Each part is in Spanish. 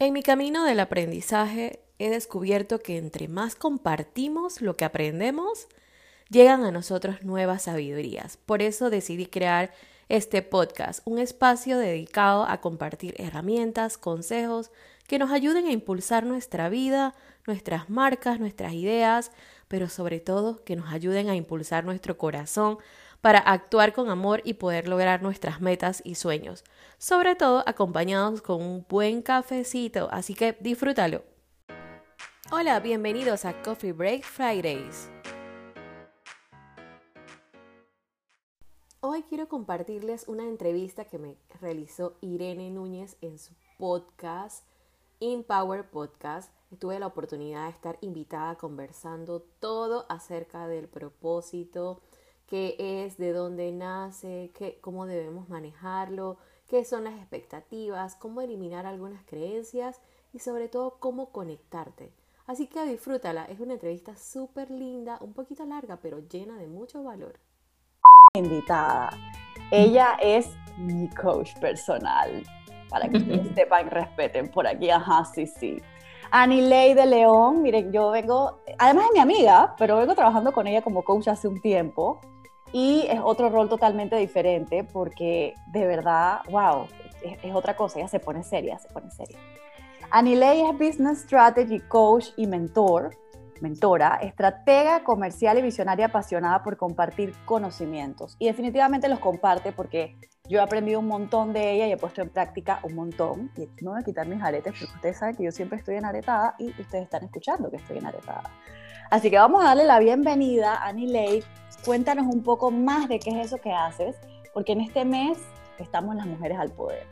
En mi camino del aprendizaje he descubierto que entre más compartimos lo que aprendemos, llegan a nosotros nuevas sabidurías. Por eso decidí crear este podcast, un espacio dedicado a compartir herramientas, consejos que nos ayuden a impulsar nuestra vida, nuestras marcas, nuestras ideas, pero sobre todo que nos ayuden a impulsar nuestro corazón para actuar con amor y poder lograr nuestras metas y sueños, sobre todo acompañados con un buen cafecito, así que disfrútalo. Hola, bienvenidos a Coffee Break Fridays. Hoy quiero compartirles una entrevista que me realizó Irene Núñez en su podcast, Empower Podcast. Tuve la oportunidad de estar invitada conversando todo acerca del propósito, qué es, de dónde nace, qué, cómo debemos manejarlo, qué son las expectativas, cómo eliminar algunas creencias y sobre todo cómo conectarte. Así que disfrútala, es una entrevista súper linda, un poquito larga, pero llena de mucho valor. Invitada. Ella es mi coach personal, para que ustedes sepan, respeten por aquí, ajá, sí, sí. Anilei de León, miren, yo vengo, además es mi amiga, pero vengo trabajando con ella como coach hace un tiempo y es otro rol totalmente diferente porque de verdad, wow, es, otra cosa, ella se pone seria, se pone seria. Anilei es Business Strategy Coach y mentor, mentora, estratega comercial y visionaria apasionada por compartir conocimientos. Y definitivamente los comparte porque yo he aprendido un montón de ella y he puesto en práctica un montón. Y no voy a quitar mis aretes porque ustedes saben que yo siempre estoy en aretada y ustedes están escuchando que estoy en aretada. Así que vamos a darle la bienvenida a Anilei Cuéntanos un poco más de qué es eso que haces, porque en este mes estamos las mujeres al poder.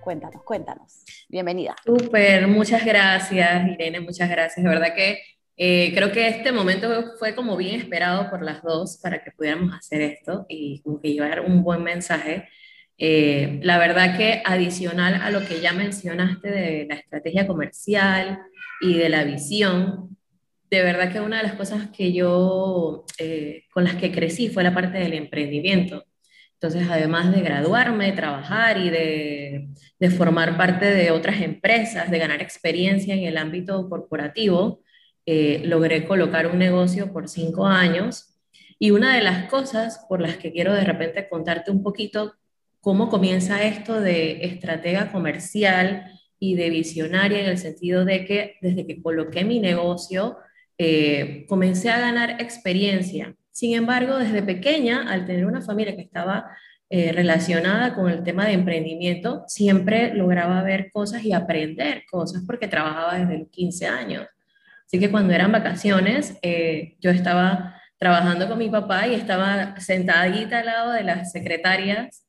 Cuéntanos, cuéntanos. Bienvenida. Súper, muchas gracias, Irene, muchas gracias. De verdad que eh, creo que este momento fue como bien esperado por las dos para que pudiéramos hacer esto y como que llevar un buen mensaje. Eh, la verdad que adicional a lo que ya mencionaste de la estrategia comercial y de la visión, de verdad que una de las cosas que yo, eh, con las que crecí fue la parte del emprendimiento. Entonces, además de graduarme, trabajar y de, de, formar parte de otras empresas, de ganar experiencia en el ámbito corporativo, eh, logré colocar un negocio por cinco años. Y una de las cosas por las que quiero de repente contarte un poquito cómo comienza esto de estratega comercial y de visionaria en el sentido de que desde que coloqué mi negocio, eh, comencé a ganar experiencia. Sin embargo, desde pequeña, al tener una familia que estaba eh, relacionada con el tema de emprendimiento, siempre lograba ver cosas y aprender cosas porque trabajaba desde los 15 años. Así que cuando eran vacaciones, eh, yo estaba trabajando con mi papá y estaba sentadita al lado de las secretarias,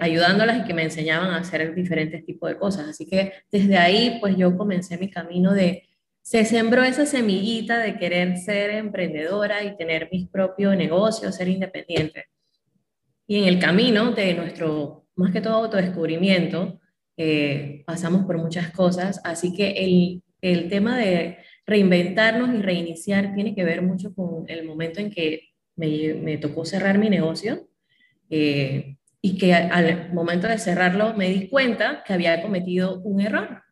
ayudándolas y que me enseñaban a hacer diferentes tipos de cosas. Así que desde ahí, pues yo comencé mi camino de se sembró esa semillita de querer ser emprendedora y tener mis propios negocios, ser independiente. Y en el camino de nuestro, más que todo, autodescubrimiento, eh, pasamos por muchas cosas, así que el, el tema de reinventarnos y reiniciar tiene que ver mucho con el momento en que me, me tocó cerrar mi negocio eh, y que al momento de cerrarlo me di cuenta que había cometido un error.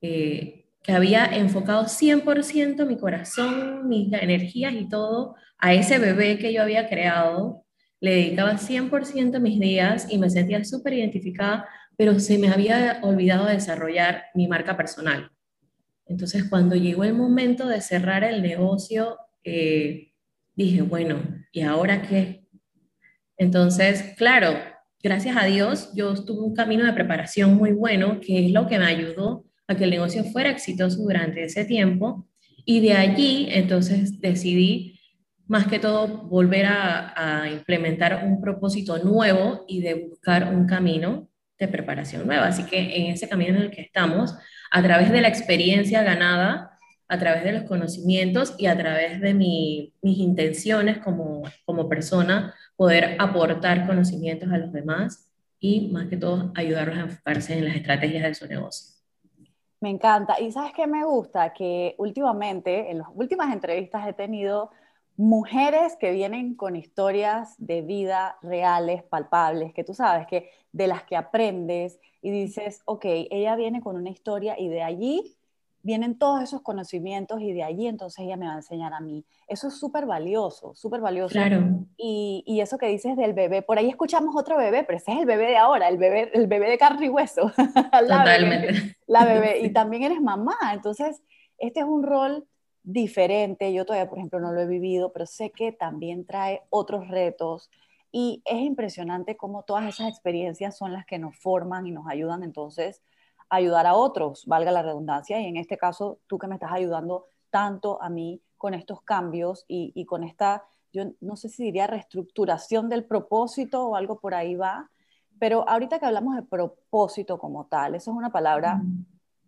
Eh, que había enfocado 100% mi corazón, mis energías y todo a ese bebé que yo había creado. Le dedicaba 100% mis días y me sentía súper identificada, pero se me había olvidado desarrollar mi marca personal. Entonces, cuando llegó el momento de cerrar el negocio, eh, dije, bueno, ¿y ahora qué? Entonces, claro, gracias a Dios, yo tuve un camino de preparación muy bueno, que es lo que me ayudó a que el negocio fuera exitoso durante ese tiempo. Y de allí, entonces, decidí más que todo volver a, implementar un propósito nuevo y de buscar un camino de preparación nueva. Así que en ese camino en el que estamos, a través de la experiencia ganada, a través de los conocimientos y a través de mis intenciones como, como persona, poder aportar conocimientos a los demás y más que todo ayudarlos a enfocarse en las estrategias de su negocio. Me encanta. Y sabes qué me gusta? Que últimamente, en las últimas entrevistas he tenido mujeres que vienen con historias de vida reales, palpables, que tú sabes que de las que aprendes y dices, ok, ella viene con una historia y de allí vienen todos esos conocimientos y de allí entonces ella me va a enseñar a mí. Eso es súper valioso, súper valioso. Claro. Y, y, eso que dices del bebé, por ahí escuchamos otro bebé, pero ese es el bebé de ahora, el bebé, el bebé de carne y hueso. la Totalmente. Bebé, la bebé. Y también eres mamá, entonces este es un rol diferente. Yo todavía, por ejemplo, no lo he vivido, pero sé que también trae otros retos. Y es impresionante cómo todas esas experiencias son las que nos forman y nos ayudan entonces ayudar a otros, valga la redundancia, y en este caso tú que me estás ayudando tanto a mí con estos cambios y, con esta, yo no sé si diría reestructuración del propósito o algo por ahí va, pero ahorita que hablamos de propósito como tal, eso es una palabra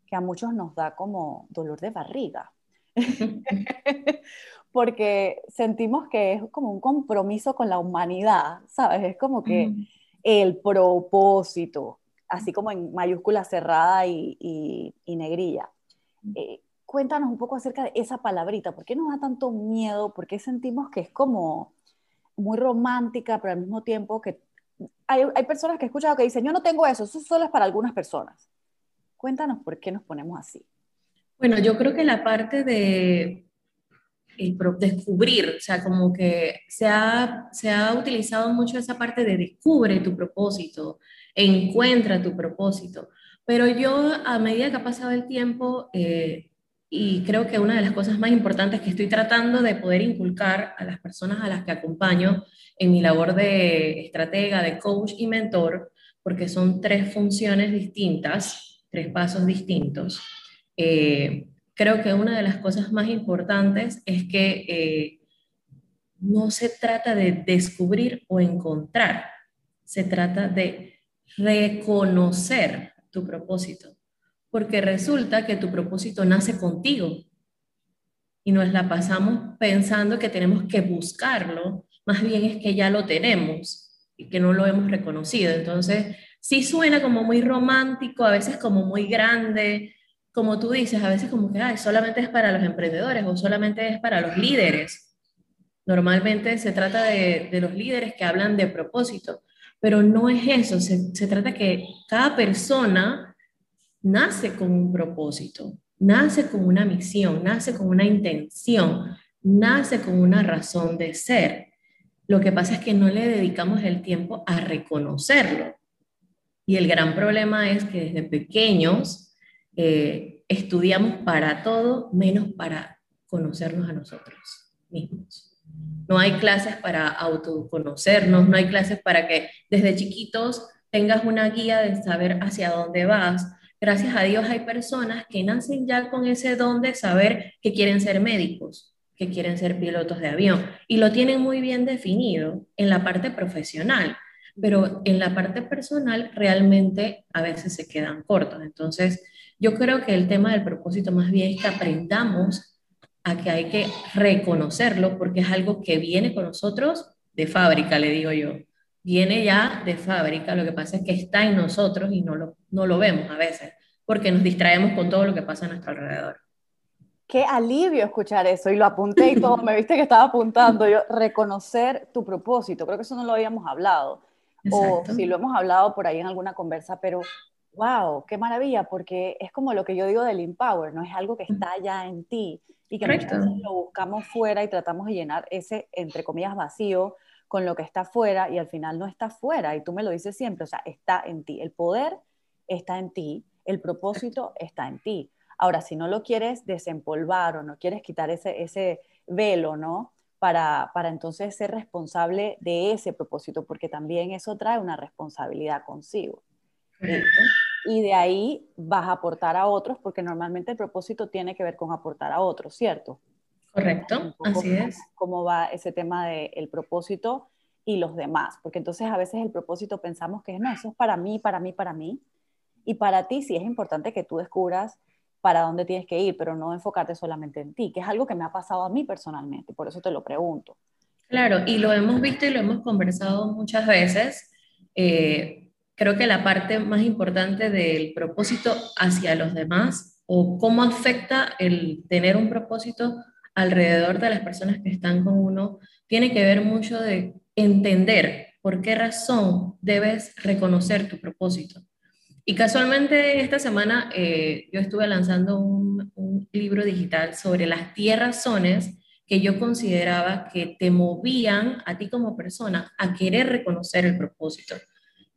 que a muchos nos da como dolor de barriga, porque sentimos que es como un compromiso con la humanidad, ¿sabes? Es como que el propósito, así como en mayúscula cerrada y, negrilla. Eh, cuéntanos un poco acerca de esa palabrita, ¿por qué nos da tanto miedo? ¿Por qué sentimos que es como muy romántica, pero al mismo tiempo que hay, hay personas que he escuchado que dicen, yo no tengo eso, eso solo es para algunas personas. Cuéntanos por qué nos ponemos así. Bueno, yo creo que la parte de descubrir, o sea, como que se ha, se ha utilizado mucho esa parte de descubre tu propósito, encuentra tu propósito. Pero yo, a medida que ha pasado el tiempo, eh, y creo que una de las cosas más importantes que estoy tratando de poder inculcar a las personas a las que acompaño en mi labor de estratega, de coach y mentor, porque son tres funciones distintas, tres pasos distintos. Eh, creo que una de las cosas más importantes es que eh, no se trata de descubrir o encontrar, se trata de reconocer tu propósito, porque resulta que tu propósito nace contigo y nos la pasamos pensando que tenemos que buscarlo, más bien es que ya lo tenemos y que no lo hemos reconocido. Entonces, sí suena como muy romántico, a veces como muy grande, como tú dices, a veces como que Ay, solamente es para los emprendedores o solamente es para los líderes. Normalmente se trata de, los líderes que hablan de propósito, pero no es eso, se, se trata que cada persona nace con un propósito, nace con una misión, nace con una intención, nace con una razón de ser. Lo que pasa es que no le dedicamos el tiempo a reconocerlo. Y el gran problema es que desde pequeños eh, estudiamos para todo menos para conocernos a nosotros mismos. No hay clases para autoconocernos, no hay clases para que desde chiquitos tengas una guía de saber hacia dónde vas. Gracias a Dios hay personas que nacen ya con ese don de saber que quieren ser médicos, que quieren ser pilotos de avión y lo tienen muy bien definido en la parte profesional, pero en la parte personal realmente a veces se quedan cortos. Entonces, yo creo que el tema del propósito más bien es que aprendamos a que hay que reconocerlo porque es algo que viene con nosotros de fábrica, le digo yo. Viene ya de fábrica, lo que pasa es que está en nosotros y no lo, no lo vemos a veces, porque nos distraemos con todo lo que pasa a nuestro alrededor. Qué alivio escuchar eso y lo apunté y todo, me viste que estaba apuntando yo, reconocer tu propósito, creo que eso no lo habíamos hablado, o si lo hemos hablado por ahí en alguna conversa, pero wow, qué maravilla, porque es como lo que yo digo del empower, no es algo que está ya en ti, y que muchas veces lo buscamos fuera y tratamos de llenar ese, entre comillas, vacío con lo que está fuera y al final no está fuera. Y tú me lo dices siempre, o sea, está en ti. El poder está en ti, el propósito está en ti. Ahora, si no lo quieres desempolvar o no quieres quitar ese, ese velo, ¿no? Para, para entonces ser responsable de ese propósito, porque también eso trae una responsabilidad consigo y de ahí vas a aportar a otros, porque normalmente el propósito tiene que ver con aportar a otros, ¿cierto? Correcto, así es. ¿Cómo va ese tema del propósito y los demás? Porque entonces a veces el propósito pensamos que no, eso es para mí, para mí, para mí. Y para ti sí es importante que tú descubras para dónde tienes que ir, pero no enfocarte solamente en ti, que es algo que me ha pasado a mí personalmente, por eso te lo pregunto. Claro, y lo hemos visto y lo hemos conversado muchas veces. Eh, creo que la parte más importante del propósito hacia los demás o cómo afecta el tener un propósito alrededor de las personas que están con uno, tiene que ver mucho de entender por qué razón debes reconocer tu propósito. Y casualmente esta semana eh, yo estuve lanzando un, un, libro digital sobre las 10 razones que yo consideraba que te movían a ti como persona a querer reconocer el propósito.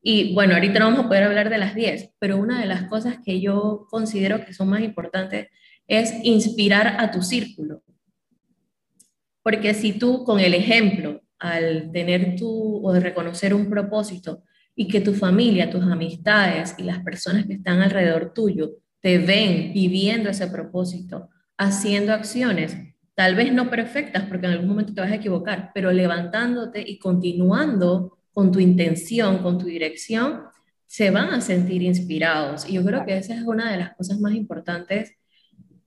Y bueno, ahorita no vamos a poder hablar de las 10, pero una de las cosas que yo considero que son más importantes es inspirar a tu círculo. Porque si tú con el ejemplo, al tener tu o de reconocer un propósito y que tu familia, tus amistades y las personas que están alrededor tuyo te ven viviendo ese propósito, haciendo acciones, tal vez no perfectas, porque en algún momento te vas a equivocar, pero levantándote y continuando con tu intención, con tu dirección, se van a sentir inspirados. Y yo creo que esa es una de las cosas más importantes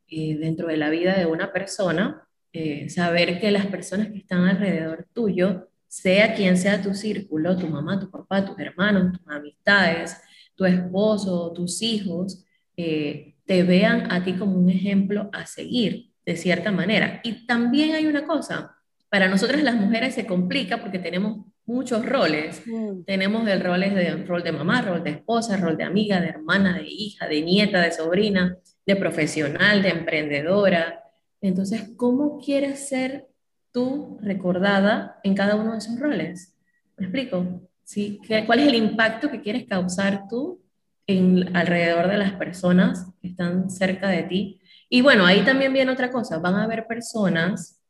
eh, dentro de la vida de una persona, eh, saber que las personas que están alrededor tuyo, sea quien sea tu círculo, tu mamá, tu papá, tus hermanos, tus amistades, tu esposo, tus hijos, eh, te vean a ti como un ejemplo a seguir, de cierta manera. Y también hay una cosa, para nosotras las mujeres se complica porque tenemos muchos roles. Mm. Tenemos el rol de, rol de mamá, rol de esposa, rol de amiga, de hermana, de hija, de nieta, de sobrina, de profesional, de emprendedora. Entonces, ¿cómo quieres ser tú recordada en cada uno de esos roles? ¿Me explico? ¿Sí? ¿Cuál es el impacto que quieres causar tú en, alrededor de las personas que están cerca de ti? Y bueno, ahí también viene otra cosa. Van a haber personas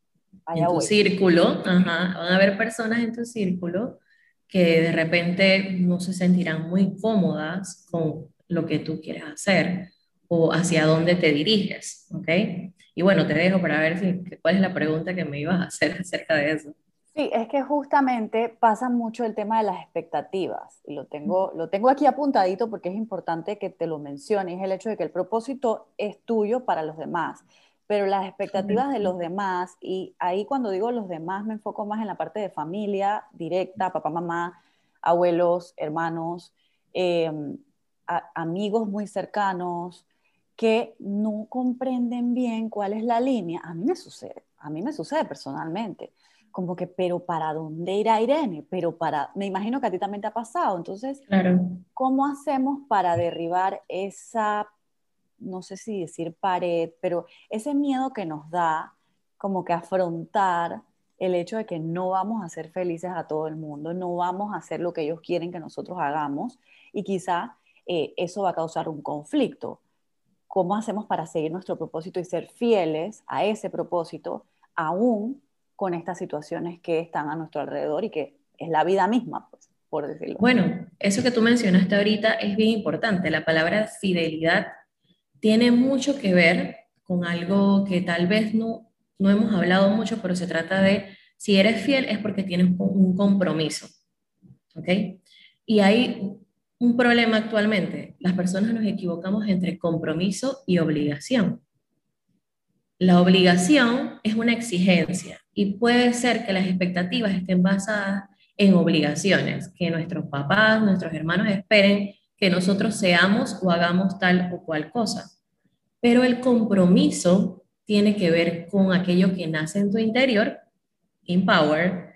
en tu círculo, van a haber personas en tu círculo que de repente no se sentirán muy cómodas con lo que tú quieres hacer o hacia dónde te diriges, ¿ok? Y bueno, te dejo para ver si, cuál es la pregunta que me ibas a hacer acerca de eso. Sí, es que justamente pasa mucho el tema de las expectativas y lo tengo, lo tengo aquí apuntadito porque es importante que te lo menciones, el hecho de que el propósito es tuyo para los demás pero las expectativas de los demás, y ahí cuando digo los demás me enfoco más en la parte de familia directa, papá, mamá, abuelos, hermanos, em, amigos muy cercanos, que no comprenden bien cuál es la línea. A mí me sucede, a mí me sucede personalmente. Como que, pero ¿para dónde irá Irene? Pero para, me imagino que a ti también te ha pasado. Entonces, ¿cómo hacemos para derribar esa no sé si decir pared, pero ese miedo que nos da como que afrontar el hecho de que no vamos a ser felices a todo el mundo, no vamos a hacer lo que ellos quieren que nosotros hagamos y quizá eh, eso va a causar un conflicto. ¿Cómo hacemos para seguir nuestro propósito y ser fieles a ese propósito aún con estas situaciones que están a nuestro alrededor y que es la vida misma, pues, por decirlo. Bueno, eso que tú mencionaste ahorita es bien importante. La palabra fidelidad tiene mucho que ver con algo que tal vez no, no hemos hablado mucho, pero se trata de si eres fiel es porque tienes un compromiso. ¿Ok? Y hay un problema actualmente. Las personas nos equivocamos entre compromiso y obligación. La obligación es una exigencia y puede ser que las expectativas estén basadas en obligaciones, que nuestros papás, nuestros hermanos esperen que nosotros seamos o hagamos tal o cual cosa. Pero el compromiso tiene que ver con aquello que nace en tu interior, Empower,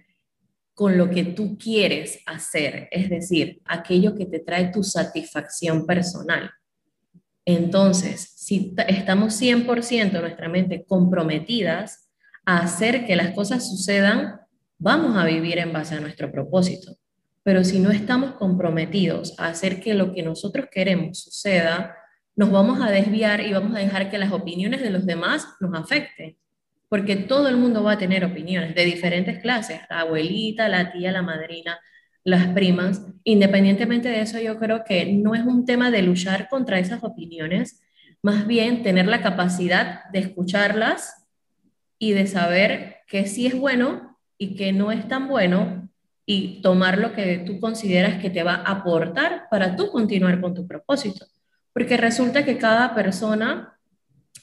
con lo que tú quieres hacer, es decir, aquello que te trae tu satisfacción personal. Entonces, si estamos 100% nuestra mente comprometidas a hacer que las cosas sucedan, vamos a vivir en base a nuestro propósito. Pero si no estamos comprometidos a hacer que lo que nosotros queremos suceda, nos vamos a desviar y vamos a dejar que las opiniones de los demás nos afecten. Porque todo el mundo va a tener opiniones de diferentes clases, la abuelita, la tía, la madrina, las primas. Independientemente de eso, yo creo que no es un tema de luchar contra esas opiniones, más bien tener la capacidad de escucharlas y de saber que sí es bueno y que no es tan bueno y tomar lo que tú consideras que te va a aportar para tú continuar con tu propósito porque resulta que cada persona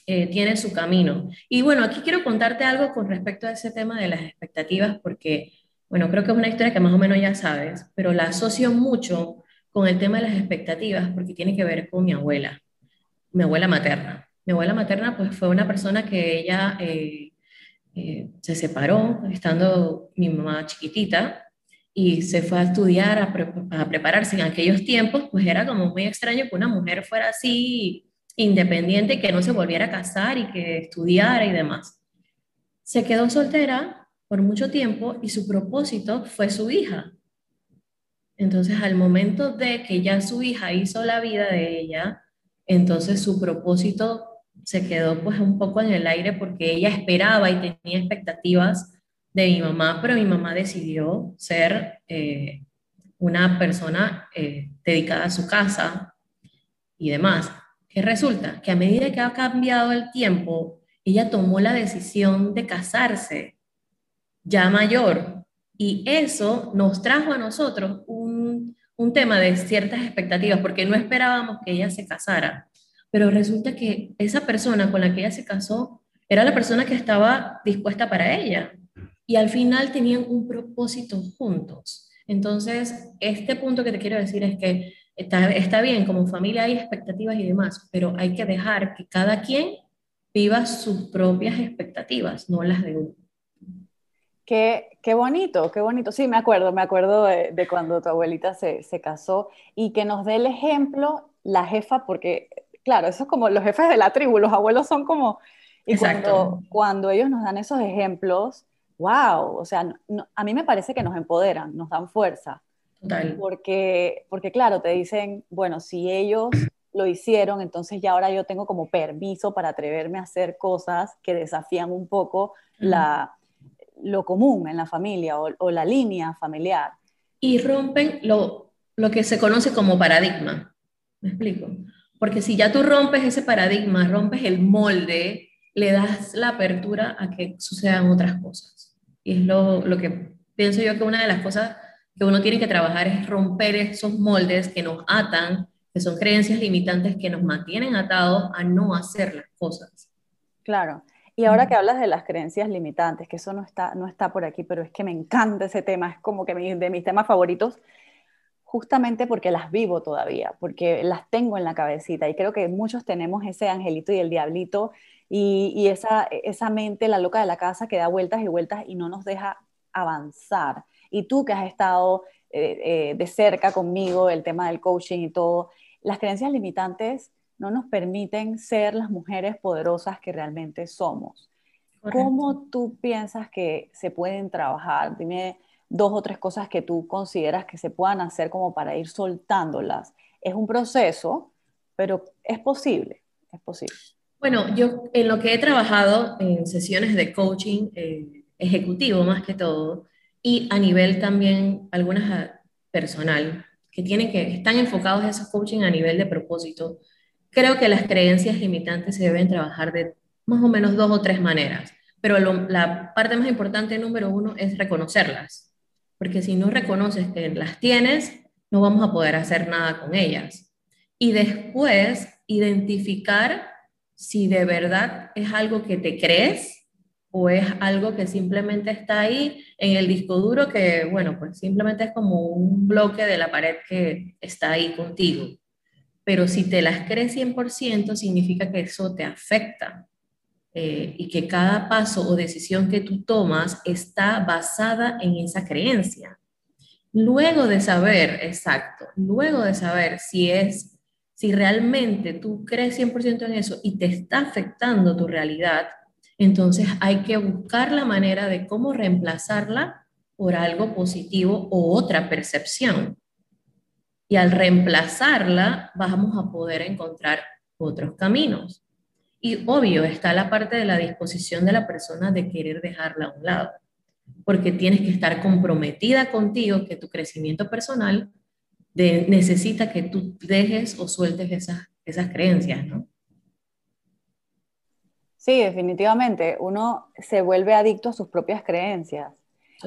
eh, tiene su camino. Y bueno, aquí quiero contarte algo con respecto a ese tema de las expectativas, porque, bueno, creo que es una historia que más o menos ya sabes, pero la asocio mucho con el tema de las expectativas, porque tiene que ver con mi abuela, mi abuela materna. Mi abuela materna, pues fue una persona que ella eh, eh, se separó estando mi mamá chiquitita, y se fue a estudiar, a, prepararse en aquellos tiempos, pues era como muy extraño que una mujer fuera así independiente, que no se volviera a casar y que estudiara y demás. Se quedó soltera por mucho tiempo y su propósito fue su hija. Entonces, al momento de que ya su hija hizo la vida de ella, entonces su propósito se quedó pues un poco en el aire porque ella esperaba y tenía expectativas de mi mamá, pero mi mamá decidió ser eh, una persona eh, dedicada a su casa y demás. ¿Qué resulta? Que a medida que ha cambiado el tiempo, ella tomó la decisión de casarse ya mayor y eso nos trajo a nosotros un, un tema de ciertas expectativas porque no esperábamos que ella se casara, pero resulta que esa persona con la que ella se casó era la persona que estaba dispuesta para ella y al final tenían un propósito juntos. Entonces, este punto que te quiero decir es que está, está bien, como familia hay expectativas y demás, pero hay que dejar que cada quien viva sus propias expectativas, no las de uno. Qué, qué bonito, qué bonito. Sí, me acuerdo, me acuerdo de, cuando tu abuelita se, se, casó y que nos dé el ejemplo la jefa, porque, claro, eso es como los jefes de la tribu, los abuelos son como... Y cuando, cuando ellos nos dan esos ejemplos, wow, o sea, a mí me parece que nos empoderan, nos dan fuerza. Porque, porque claro, te dicen, bueno, si ellos lo hicieron, entonces ya ahora yo tengo como permiso para atreverme a hacer cosas que desafían un poco la, lo común en la familia o, la línea familiar. Y rompen lo, lo que se conoce como paradigma. ¿Me explico? Porque si ya tú rompes ese paradigma, rompes el molde, le das la apertura a que sucedan otras cosas. Y es lo, lo que pienso yo que una de las cosas que uno tiene que trabajar es romper esos moldes que nos atan, que son creencias limitantes que nos mantienen atados a no hacer las cosas. Claro. Y ahora que hablas de las creencias limitantes, que eso no está, no está por aquí, pero es que me encanta ese tema, es como que de mis temas favoritos, justamente porque las vivo todavía, porque las tengo en la cabecita y creo que muchos tenemos ese angelito y el diablito y, esa, esa mente, la loca de la casa, que da vueltas y vueltas y no nos deja avanzar. Y tú que has estado eh, eh, de cerca conmigo, el tema del coaching y todo, las creencias limitantes no nos permiten ser las mujeres poderosas que realmente somos. ¿Cómo tú piensas que se pueden trabajar? Dime dos o tres cosas que tú consideras que se puedan hacer como para ir soltándolas. Es un proceso, pero es posible, es posible. Bueno, yo en lo que he trabajado en sesiones de coaching eh, ejecutivo más que todo, y a nivel también algunas ah, personal, que tienen que, están enfocados en esos coaching a nivel de propósito, creo que las creencias limitantes se deben trabajar de más o menos dos o tres maneras. Pero la parte más importante, número uno, es reconocerlas. Porque si no reconoces que las tienes, no vamos a poder hacer nada con ellas. Y después, identificar si de verdad es algo que te crees o es algo que simplemente está ahí en el disco duro que, bueno, pues simplemente es como un bloque de la pared que está ahí contigo. Pero si te las crees 100%, significa que eso te afecta eh, y que cada paso o decisión que tú tomas está basada en esa creencia. Luego de saber, exacto, luego de saber si es si realmente tú crees 100% en eso y te está afectando tu realidad, entonces hay que buscar la manera de cómo reemplazarla por algo positivo o otra percepción. Y al reemplazarla vamos a poder encontrar otros caminos. Y obvio está la parte de la disposición de la persona de querer dejarla a un lado, porque tienes que estar comprometida contigo que tu crecimiento personal necesita que tú dejes o sueltes esas, esas creencias, ¿no? Sí, definitivamente. Uno se vuelve adicto a sus propias creencias.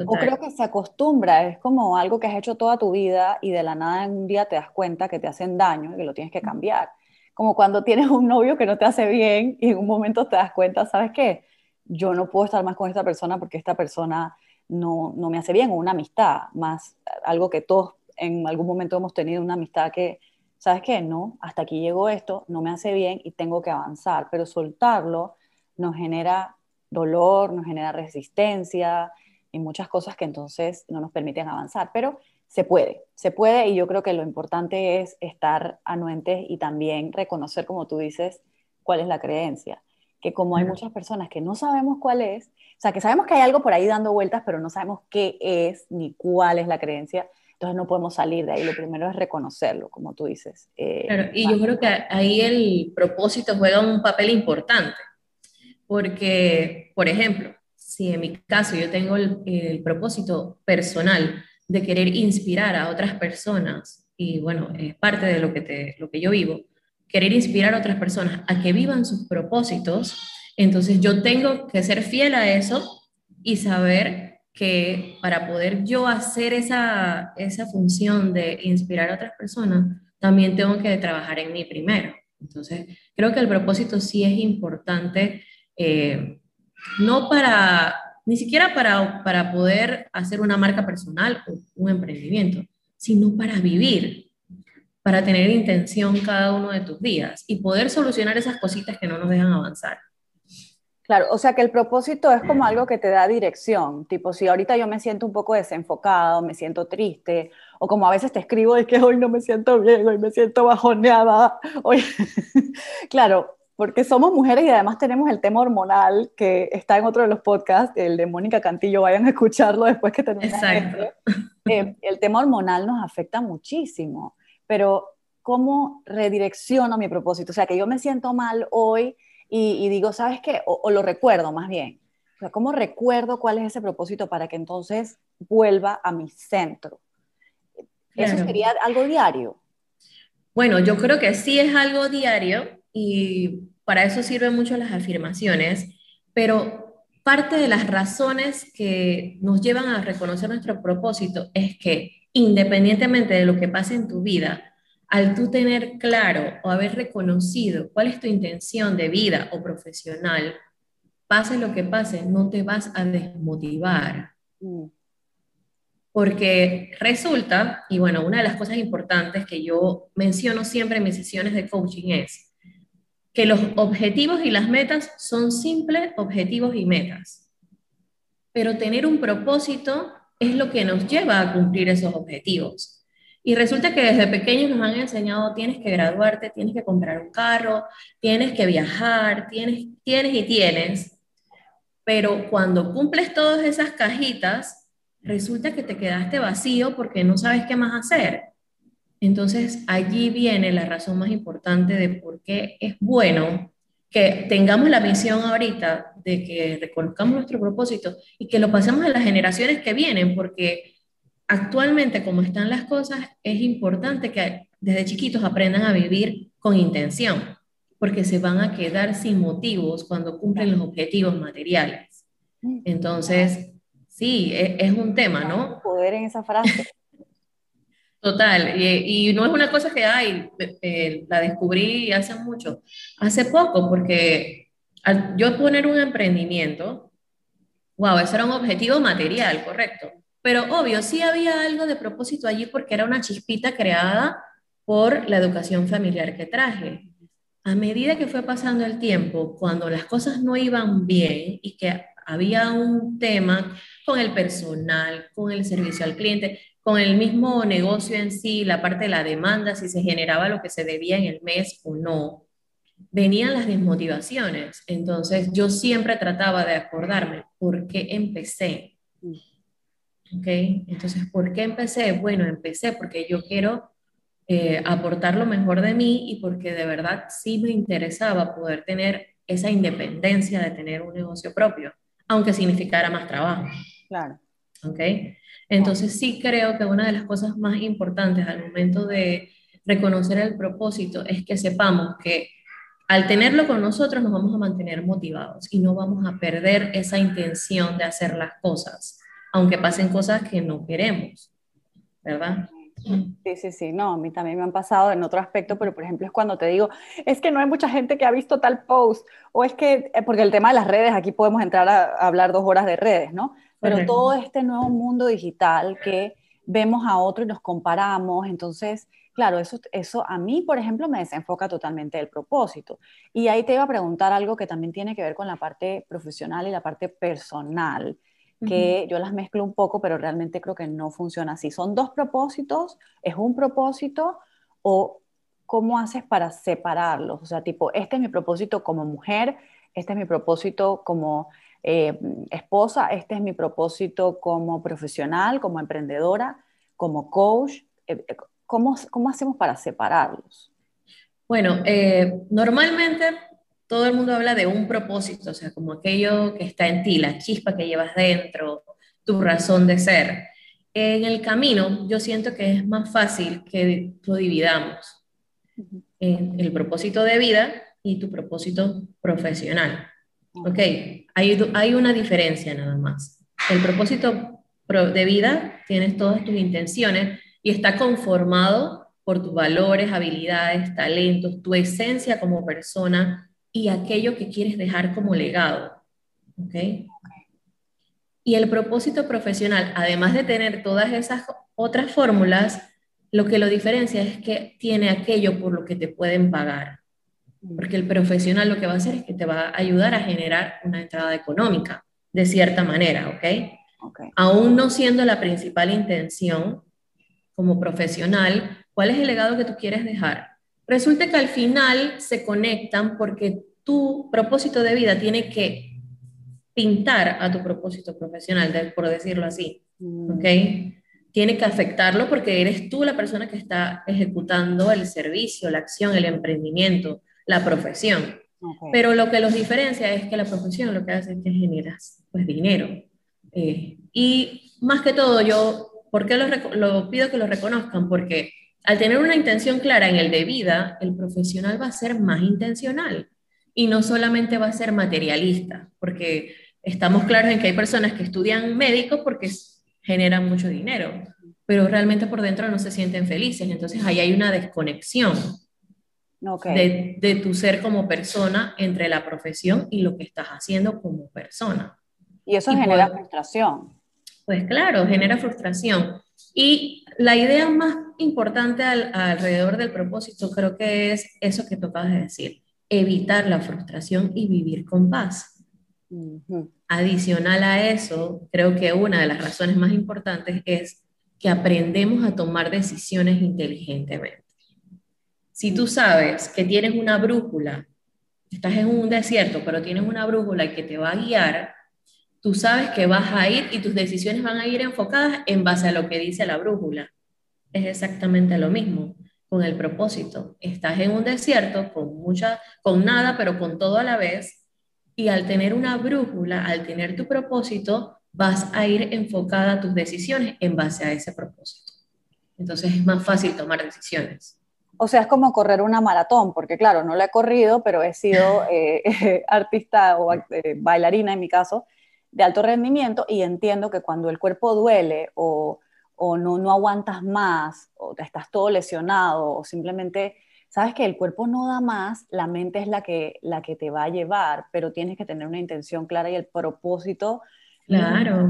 O creo que se acostumbra, es como algo que has hecho toda tu vida y de la nada en un día te das cuenta que te hacen daño y que lo tienes que cambiar. Como cuando tienes un novio que no te hace bien y en un momento te das cuenta, ¿sabes qué? Yo no puedo estar más con esta persona porque esta persona no, no me hace bien, o una amistad, más algo que todos en algún momento hemos tenido una amistad que, ¿sabes qué? No, hasta aquí llegó esto, no me hace bien y tengo que avanzar, pero soltarlo nos genera dolor, nos genera resistencia, y muchas cosas que entonces no nos permiten avanzar, pero se puede, se puede y yo creo que lo importante es estar anuentes y también reconocer, como tú dices, cuál es la creencia. Que como hay muchas personas que no sabemos cuál es, o sea, que sabemos que hay algo por ahí dando vueltas, pero no sabemos qué es ni cuál es la creencia, entonces no podemos salir de ahí. Lo primero es reconocerlo, como tú dices. Eh, claro, y yo creo que ahí el propósito juega un papel importante, porque, por ejemplo, si en mi caso yo tengo el, propósito personal de querer inspirar a otras personas, y bueno, es parte de lo que, te, lo que yo vivo, querer inspirar a otras personas a que vivan sus propósitos, entonces yo tengo que ser fiel a eso y saber que para poder yo hacer esa, esa función de inspirar a otras personas, también tengo que trabajar en mí primero. Entonces, creo que el propósito sí es importante, eh, no para, ni siquiera para, para poder hacer una marca personal o un emprendimiento, sino para vivir, para tener intención cada uno de tus días y poder solucionar esas cositas que no nos dejan avanzar. Claro, o sea que el propósito es como algo que te da dirección, tipo si ahorita yo me siento un poco desenfocado, me siento triste, o como a veces te escribo de que hoy no me siento bien, hoy me siento bajoneada, hoy... claro, porque somos mujeres y además tenemos el tema hormonal que está en otro de los podcasts, el de Mónica Cantillo, vayan a escucharlo después que termine. Exacto. Este. Eh, el tema hormonal nos afecta muchísimo, pero ¿cómo redirecciono mi propósito? O sea, que yo me siento mal hoy y, digo, ¿sabes qué? O, lo recuerdo más bien. O sea, ¿cómo recuerdo cuál es ese propósito para que entonces vuelva a mi centro? ¿Eso sería algo diario? Bueno, yo creo que sí es algo diario y para eso sirven mucho las afirmaciones, pero parte de las razones que nos llevan a reconocer nuestro propósito es que independientemente de lo que pase en tu vida, al tú tener claro o haber reconocido cuál es tu intención de vida o profesional, pase lo que pase, no te vas a desmotivar. Mm. Porque resulta, y bueno, una de las cosas importantes que yo menciono siempre en mis sesiones de coaching es que los objetivos y las metas son simples objetivos y metas. Pero tener un propósito es lo que nos lleva a cumplir esos objetivos. Y resulta que desde pequeños nos han enseñado, tienes que graduarte, tienes que comprar un carro, tienes que viajar, tienes, tienes y tienes. Pero cuando cumples todas esas cajitas, resulta que te quedaste vacío porque no sabes qué más hacer. Entonces allí viene la razón más importante de por qué es bueno que tengamos la visión ahorita de que reconozcamos nuestro propósito y que lo pasemos a las generaciones que vienen, porque actualmente como están las cosas, es importante que desde chiquitos aprendan a vivir con intención, porque se van a quedar sin motivos cuando cumplen los objetivos materiales. Entonces, sí, e, es, un tema, ¿no? Poder en esa frase. Total, y, no es una cosa que hay, la descubrí hace mucho, hace poco, porque al yo poner un emprendimiento, wow, eso era un objetivo material, correcto, pero obvio, sí había algo de propósito allí porque era una chispita creada por la educación familiar que traje. A medida que fue pasando el tiempo, cuando las cosas no iban bien y que había un tema con el personal, con el servicio al cliente, con el mismo negocio en sí, la parte de la demanda, si se generaba lo que se debía en el mes o no, venían las desmotivaciones. Entonces yo siempre trataba de acordarme por qué empecé, ¿ok? Entonces, ¿por qué empecé? Bueno, empecé porque yo quiero eh, aportar lo mejor de mí y porque de verdad sí me interesaba poder tener esa independencia de tener un negocio propio, aunque significara más trabajo. Claro. ¿Ok? Entonces sí creo que una de las cosas más importantes al momento de reconocer el propósito es que sepamos que al tenerlo con nosotros nos vamos a mantener motivados y no vamos a perder esa intención de hacer las cosas aunque pasen cosas que no queremos, ¿verdad? Sí, sí, sí, no, a mí también me han pasado en otro aspecto, pero por ejemplo es cuando te digo, es que no hay mucha gente que ha visto tal post, o es que, eh, porque el tema de las redes, aquí podemos entrar a, hablar dos horas de redes, ¿no? Pero todo este nuevo mundo digital que vemos a otro y nos comparamos, entonces, claro, eso, eso a mí, por ejemplo, me desenfoca totalmente del propósito. Y ahí te iba a preguntar algo que también tiene que ver con la parte profesional y la parte personal que yo las mezclo un poco, pero realmente creo que no funciona así. ¿Son dos propósitos? ¿Es un propósito? ¿O cómo haces para separarlos? O sea, tipo, este es mi propósito como mujer, este es mi propósito como eh, esposa, este es mi propósito como profesional, como emprendedora, como coach. Eh, eh, ¿Cómo, cómo hacemos para separarlos? Bueno, normalmente todo el mundo habla de un propósito, o sea, como aquello que está en ti, la chispa que llevas dentro, tu razón de ser. En el camino, yo siento que es más fácil que lo dividamos en el propósito de vida y tu propósito profesional. Ok, hay, hay una diferencia nada más. El propósito de vida tienes todas tus intenciones y está conformado por tus valores, habilidades, talentos, tu esencia como persona, y aquello que quieres dejar como legado. ¿Ok? Y el propósito profesional, además de tener todas esas otras fórmulas, lo que lo diferencia es que tiene aquello por lo que te pueden pagar. Porque el profesional lo que va a hacer es que te va a ayudar a generar una entrada económica, de cierta manera, ¿ok? okay. Aún no siendo la principal intención como profesional, ¿cuál es el legado que tú quieres dejar? Resulta que al final se conectan porque tu propósito de vida tiene que pintar a tu propósito profesional, por decirlo así, mm. ¿ok? Tiene que afectarlo porque eres tú la persona que está ejecutando el servicio, la acción, el emprendimiento, la profesión. Pero lo que los diferencia es que la profesión lo que hace es que generas pues, dinero. Eh, y más que todo, yo, ¿por qué lo, lo pido que lo reconozcan? Porque al tener una intención clara en el de vida, el profesional va a ser más intencional y no solamente va a ser materialista, porque estamos claros en que hay personas que estudian médicos porque generan mucho dinero, pero realmente por dentro no se sienten felices. Entonces ahí hay una desconexión de, de tu ser como persona entre la profesión y lo que estás haciendo como persona. Y eso genera frustración. Pues claro, genera frustración. Y la idea más importante alrededor del propósito creo que es eso que tú acabas de decir, evitar la frustración y vivir con paz. Adicional a eso, creo que una de las razones más importantes es que aprendemos a tomar decisiones inteligentemente. Si tú sabes que tienes una brújula, estás en un desierto, pero tienes una brújula que te va a guiar, tú sabes que vas a ir y tus decisiones van a ir enfocadas en base a lo que dice la brújula. Es exactamente lo mismo con el propósito. Estás en un desierto con mucha, con nada, pero con todo a la vez. Y al tener una brújula, al tener tu propósito, vas a ir enfocada a tus decisiones en base a ese propósito. Entonces es más fácil tomar decisiones. O sea, es como correr una maratón, porque claro, no la he corrido, pero he sido eh, artista o eh, bailarina en mi caso, de alto rendimiento y entiendo que cuando el cuerpo duele o, no, no aguantas más o te estás todo lesionado o simplemente sabes que el cuerpo no da más, la mente es la que, la que te va a llevar, pero tienes que tener una intención clara y el propósito. Claro.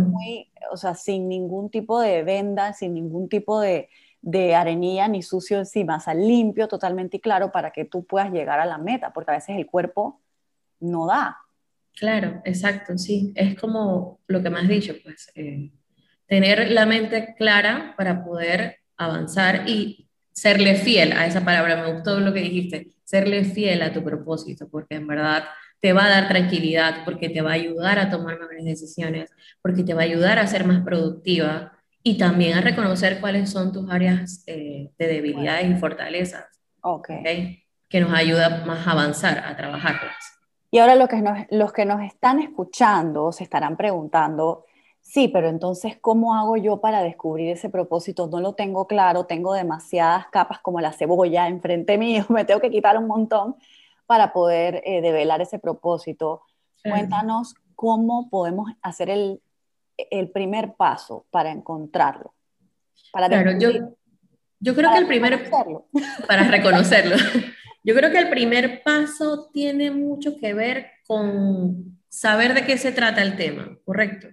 o sea, sin ningún tipo de venda, sin ningún tipo de, de arenilla ni sucio encima, o sea, limpio totalmente y claro para que tú puedas llegar a la meta, porque a veces el cuerpo no da. Claro, exacto, sí. Es como lo que me has dicho, pues, eh, tener la mente clara para poder avanzar y serle fiel a esa palabra. Me gustó lo que dijiste, serle fiel a tu propósito, porque en verdad te va a dar tranquilidad, porque te va a ayudar a tomar mejores decisiones, porque te va a ayudar a ser más productiva y también a reconocer cuáles son tus áreas eh, de debilidades y fortalezas. Okay. Que nos ayuda más a avanzar, a trabajarlas. Y ahora los que, nos, los que nos están escuchando se estarán preguntando, sí, pero entonces, ¿cómo hago yo para descubrir ese propósito? No lo tengo claro, tengo demasiadas capas como la cebolla enfrente mío, me tengo que quitar un montón para poder eh, develar ese propósito. Cuéntanos cómo podemos hacer el, el, primer paso para encontrarlo. Para claro, yo, yo creo que el primer... Para reconocerlo. Yo creo que el primer paso tiene mucho que ver con saber de qué se trata el tema, ¿correcto?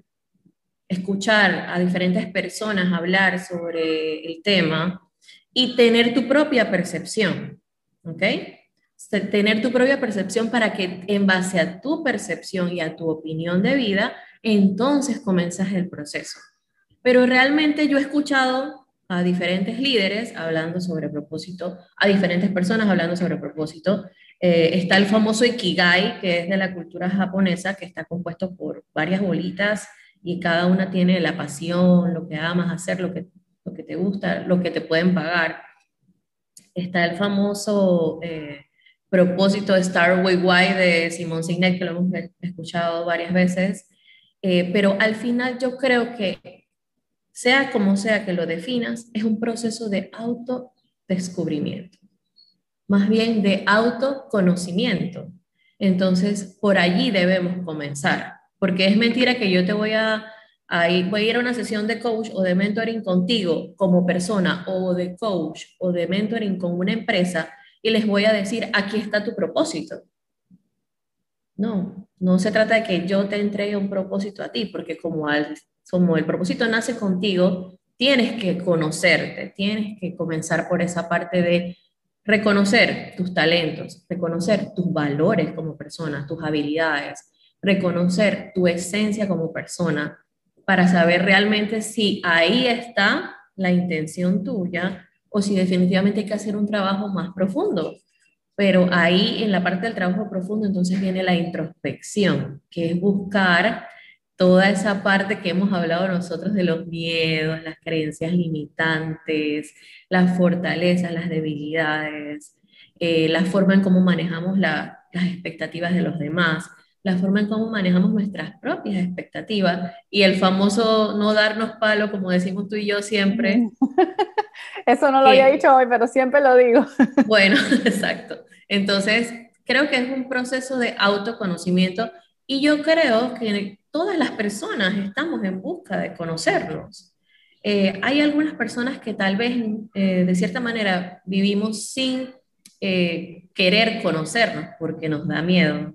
Escuchar a diferentes personas hablar sobre el tema y tener tu propia percepción, ¿ok? Tener tu propia percepción para que en base a tu percepción y a tu opinión de vida entonces comienzas el proceso. Pero realmente yo he escuchado a diferentes líderes hablando sobre propósito, a diferentes personas hablando sobre propósito. Eh, está el famoso Ikigai, que es de la cultura japonesa, que está compuesto por varias bolitas y cada una tiene la pasión, lo que amas hacer, lo que, lo que te gusta, lo que te pueden pagar. Está el famoso eh, propósito Star Way Why de Simon Sinek, que lo hemos escuchado varias veces. Eh, pero al final yo creo que sea como sea que lo definas, es un proceso de autodescubrimiento, más bien de autoconocimiento. Entonces, por allí debemos comenzar, porque es mentira que yo te voy a, ir, a ir a una sesión de coach o de mentoring contigo como persona o de coach o de mentoring con una empresa y les voy a decir, aquí está tu propósito. No, no se trata de que yo te entregue un propósito a ti, porque como al como el propósito nace contigo, tienes que conocerte, tienes que comenzar por esa parte de reconocer tus talentos, reconocer tus valores como persona, tus habilidades, reconocer tu esencia como persona, para saber realmente si ahí está la intención tuya o si definitivamente hay que hacer un trabajo más profundo. Pero ahí en la parte del trabajo profundo entonces viene la introspección, que es buscar toda esa parte que hemos hablado nosotros de los miedos, las creencias limitantes, las fortalezas, las debilidades, eh, la forma en cómo manejamos las expectativas de los demás, la forma en cómo manejamos nuestras propias expectativas y el famoso no darnos palo, como decimos tú y yo siempre. Eso no lo había dicho hoy, pero siempre lo digo. Bueno, exacto. Entonces, creo que es un proceso de autoconocimiento y yo creo que todas las personas estamos en busca de conocernos. Eh, hay algunas personas que tal vez eh, de cierta manera vivimos sin eh, querer conocernos porque nos da miedo.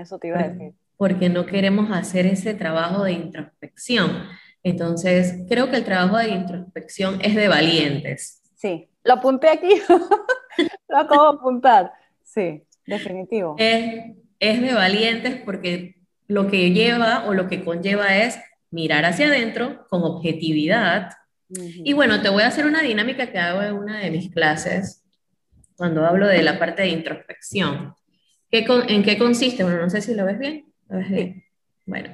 eso te iba a decir. Porque no queremos hacer ese trabajo de introspección. Entonces, creo que el trabajo de introspección es de valientes. Sí, lo apunté aquí. lo acabo de apuntar. Sí, definitivo. Es, es de valientes porque lo que lleva o lo que conlleva es mirar hacia adentro con objetividad. Y bueno, te voy a hacer una dinámica que hago en una de mis clases cuando hablo de la parte de introspección. ¿Qué ¿En qué consiste? Bueno, no sé si lo ves bien. Bueno,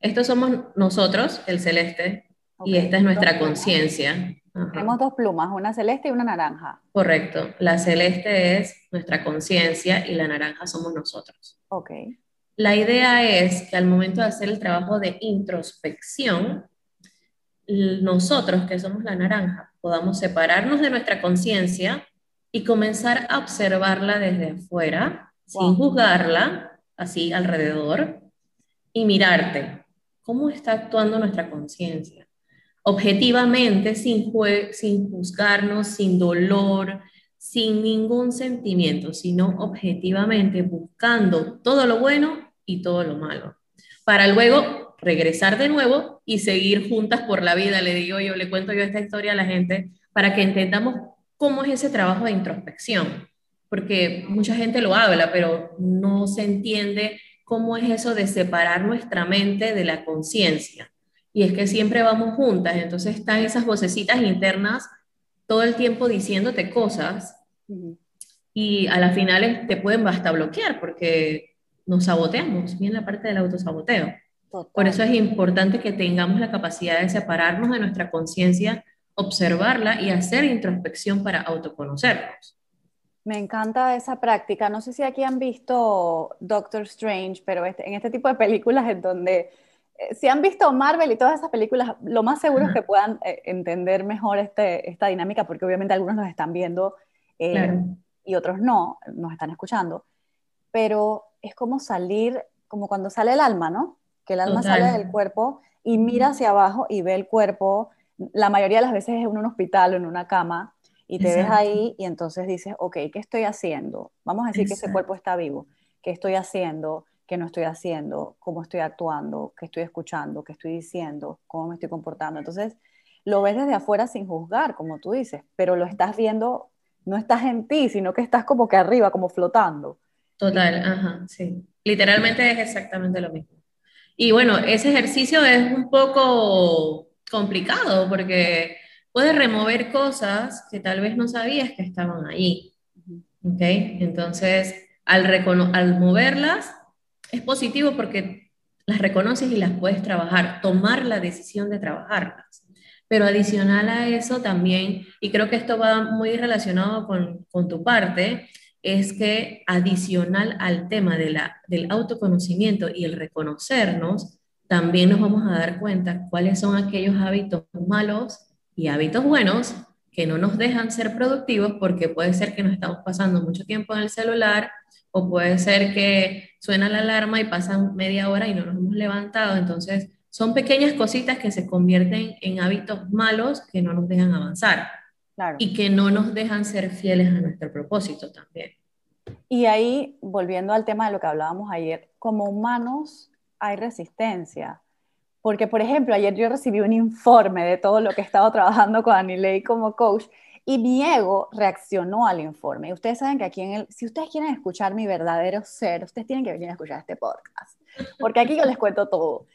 estos somos nosotros, el celeste, y esta es nuestra conciencia. Tenemos dos plumas, una celeste y una naranja. Correcto. La celeste es nuestra conciencia y la naranja somos nosotros. Ok. La idea es que al momento de hacer el trabajo de introspección, nosotros que somos la naranja podamos separarnos de nuestra conciencia y comenzar a observarla desde afuera, sin juzgarla, así alrededor, y mirarte cómo está actuando nuestra conciencia. Objetivamente, sin, sin juzgarnos, sin dolor, sin ningún sentimiento, sino objetivamente buscando todo lo bueno y todo lo malo, para luego regresar de nuevo y seguir juntas por la vida. Le digo yo, le cuento yo esta historia a la gente para que entendamos cómo es ese trabajo de introspección, porque mucha gente lo habla, pero no se entiende cómo es eso de separar nuestra mente de la conciencia. Y es que siempre vamos juntas, entonces están esas vocecitas internas todo el tiempo diciéndote cosas y a las finales te pueden hasta bloquear porque nos saboteamos, bien la parte del autosaboteo. Por eso es importante que tengamos la capacidad de separarnos de nuestra conciencia, observarla y hacer introspección para autoconocernos. Me encanta esa práctica. No sé si aquí han visto Doctor Strange, pero este, en este tipo de películas en donde, si han visto Marvel y todas esas películas, lo más seguro es que puedan eh, entender mejor este, esta dinámica, porque obviamente algunos nos están viendo eh, y otros no, nos están escuchando. Pero es como salir, como cuando sale el alma, ¿no? Que el alma sale del cuerpo y mira hacia abajo y ve el cuerpo. La mayoría de las veces es en un hospital o en una cama y te ves ahí y entonces dices, ok, ¿qué estoy haciendo? Vamos a decir que ese cuerpo está vivo. ¿Qué estoy haciendo? ¿Qué no estoy haciendo? ¿Cómo estoy actuando? ¿Qué estoy escuchando? ¿Qué estoy diciendo? ¿Cómo me estoy comportando? Entonces, lo ves desde afuera sin juzgar, como tú dices, pero lo estás viendo, no estás en ti, sino que estás como que arriba, como flotando. Total, ajá, sí. Literalmente es exactamente lo mismo. Y bueno, ese ejercicio es un poco complicado porque puedes remover cosas que tal vez no sabías que estaban ahí. ¿Ok? Entonces, al, al moverlas, es positivo porque las reconoces y las puedes trabajar, tomar la decisión de trabajarlas. Pero adicional a eso también, y creo que esto va muy relacionado con, con tu parte, es que adicional al tema de la, del autoconocimiento y el reconocernos, también nos vamos a dar cuenta cuáles son aquellos hábitos malos y hábitos buenos que no nos dejan ser productivos porque puede ser que nos estamos pasando mucho tiempo en el celular o puede ser que suena la alarma y pasan media hora y no nos hemos levantado. Entonces, son pequeñas cositas que se convierten en hábitos malos que no nos dejan avanzar y que no nos dejan ser fieles a nuestro propósito también. Y ahí, volviendo al tema de lo que hablábamos ayer, como humanos hay resistencia. Porque, por ejemplo, ayer yo recibí un informe de todo lo que he estado trabajando con Anilei como coach y mi ego reaccionó al informe. Y ustedes saben que aquí en el, si ustedes quieren escuchar mi verdadero ser, ustedes tienen que venir a escuchar este podcast. Porque aquí yo les cuento todo.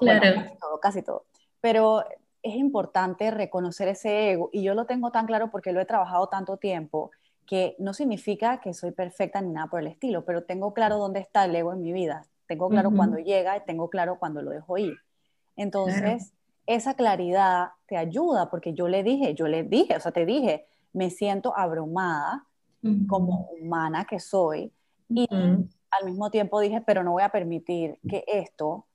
casi todo, casi todo. Pero es importante reconocer ese ego y yo lo tengo tan claro porque lo he trabajado tanto tiempo que no significa que soy perfecta ni nada por el estilo, pero tengo claro dónde está el ego en mi vida. Tengo claro cuando llega y tengo claro cuando lo dejo ir. Entonces, esa claridad te ayuda porque yo le dije, yo le dije, o sea, te dije, me siento abrumada como humana que soy y al mismo tiempo dije, pero no voy a permitir que esto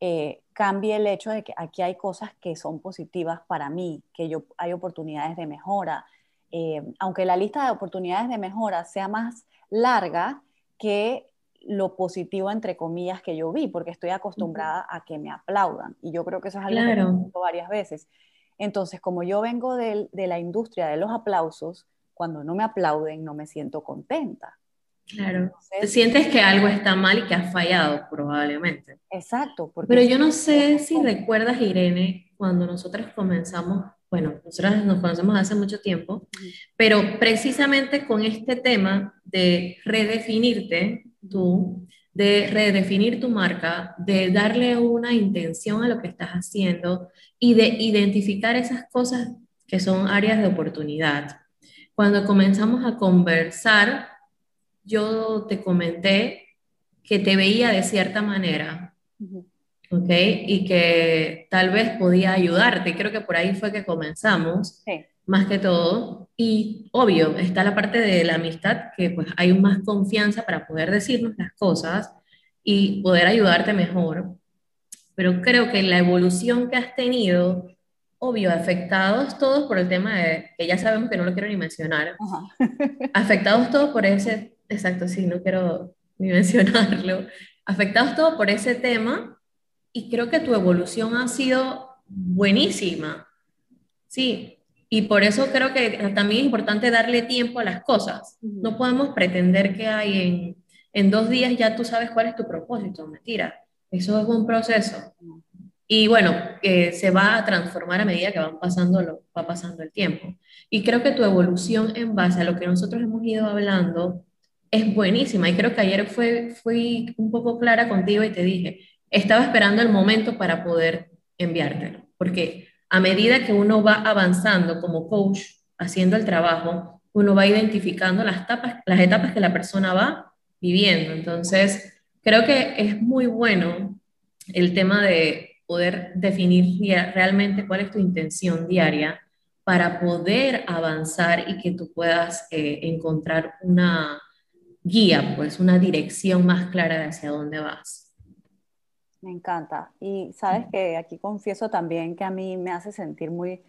eh, cambie el hecho de que aquí hay cosas que son positivas para mí, que yo, hay oportunidades de mejora. Eh, aunque la lista de oportunidades de mejora sea más larga que lo positivo, entre comillas, que yo vi, porque estoy acostumbrada a que me aplaudan. Y yo creo que eso es algo que he visto varias veces. Entonces, como yo vengo de, la industria de los aplausos, cuando no me aplauden, no me siento contenta. Claro. Te sientes que algo está mal y que has fallado, probablemente. Exacto. Pero yo no sé si recuerdas, Irene, cuando nosotros comenzamos, bueno, nosotros nos conocemos hace mucho tiempo, pero precisamente con este tema de redefinirte, tú de redefinir tu marca, de darle una intención a lo que estás haciendo y de identificar esas cosas que son áreas de oportunidad. Cuando comenzamos a conversar, yo te comenté que te veía de cierta manera, ¿ok? Y que tal vez podía ayudarte. Creo que por ahí fue que comenzamos. Sí más que todo. Y obvio, está la parte de la amistad, que pues hay más confianza para poder decirnos las cosas y poder ayudarte mejor. Pero creo que la evolución que has tenido, obvio, afectados todos por el tema de, que ya sabemos que no lo quiero ni mencionar, afectados todos por ese, exacto, sí, no quiero ni mencionarlo, afectados todos por ese tema y creo que tu evolución ha sido buenísima. Sí, y por eso creo que también es importante darle tiempo a las cosas. No podemos pretender que hay en, en dos días ya tú sabes cuál es tu propósito. Mentira. Eso es un proceso. Y bueno, que se va a transformar a medida que van pasando lo, va pasando el tiempo. Y creo que tu evolución en base a lo que nosotros hemos ido hablando es buenísima. Y creo que ayer fue, fui un poco clara contigo y te dije, estaba esperando el momento para poder enviártelo. Porque a medida que uno va avanzando como coach, haciendo el trabajo, uno va identificando las etapas, etapas que la persona va viviendo. Entonces, creo que es muy bueno el tema de poder definir realmente cuál es tu intención diaria para poder avanzar y que tú puedas eh, encontrar una guía, pues una dirección más clara de hacia dónde vas. Me encanta. Y sabes que aquí confieso también que a mí me hace sentir muy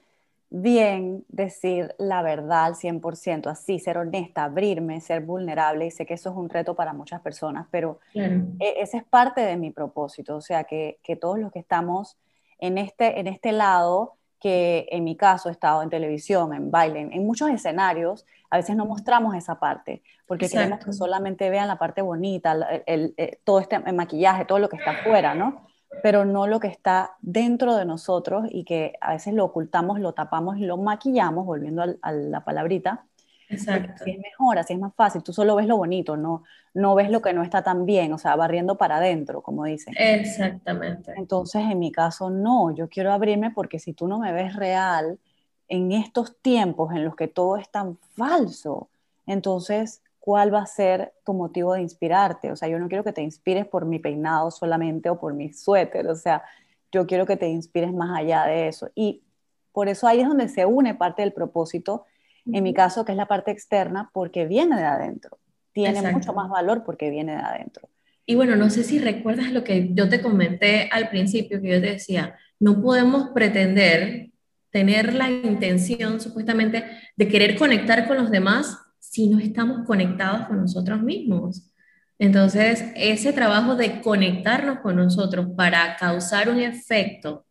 bien decir la verdad al 100%, así, ser honesta, abrirme, ser vulnerable. Y sé que eso es un reto para muchas personas, pero e, ese es parte de mi propósito. O sea, que, que, todos los que estamos en este, en este lado, que en mi caso he estado en televisión, en baile, en muchos escenarios, a veces no mostramos esa parte, porque queremos que solamente vean la parte bonita, el, eh, todo este maquillaje, todo lo que está afuera, ¿no? Pero no lo que está dentro de nosotros y que a veces lo ocultamos, lo tapamos y lo maquillamos, volviendo a, la palabrita, Exacto. Así es mejor, así es más fácil. Tú solo ves lo bonito, no, no ves lo que no está tan bien, o sea, barriendo para adentro, como dicen. Exactamente. Entonces, en mi caso, no, yo quiero abrirme porque si tú no me ves real en estos tiempos en los que todo es tan falso, entonces, ¿cuál va a ser tu motivo de inspirarte? O sea, yo no quiero que te inspires por mi peinado solamente o por mi suéter, o sea, yo quiero que te inspires más allá de eso. Y por eso ahí es donde se une parte del propósito, en mi caso, que es la parte externa, porque viene de adentro tiene mucho más valor porque viene de adentro. Y bueno, no sé si recuerdas lo que yo te comenté al principio, que yo te decía, no podemos pretender tener la intención supuestamente de querer conectar con los demás si no estamos conectados con nosotros mismos. Entonces, ese trabajo de conectarnos con nosotros para causar un efecto,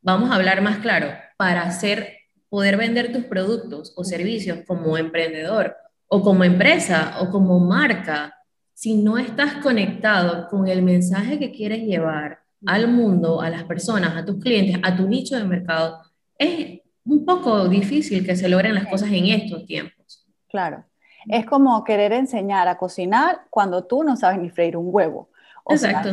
vamos a hablar más claro, para hacer, poder vender tus productos o servicios como emprendedor o como empresa o como marca, si no estás conectado con el mensaje que quieres llevar al mundo, a las personas, a tus clientes, a tu nicho de mercado, es un poco difícil que se logren las cosas en estos tiempos. Claro. Es como querer enseñar a cocinar cuando tú no sabes ni freír un huevo. Exacto.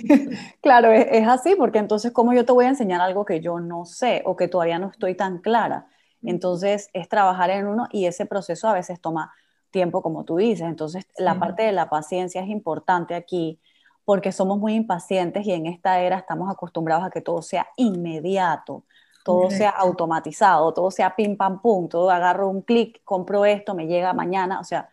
claro, es, es, así, porque entonces, ¿cómo yo te voy a enseñar algo que yo no sé o que todavía no estoy tan clara? Entonces, es trabajar en uno y ese proceso a veces toma tiempo, como tú dices. Entonces, la parte de la paciencia es importante aquí porque somos muy impacientes y en esta era estamos acostumbrados a que todo sea inmediato, todo sea automatizado, todo sea pim pam pum, todo agarro un clic, compro esto, me llega mañana, o sea,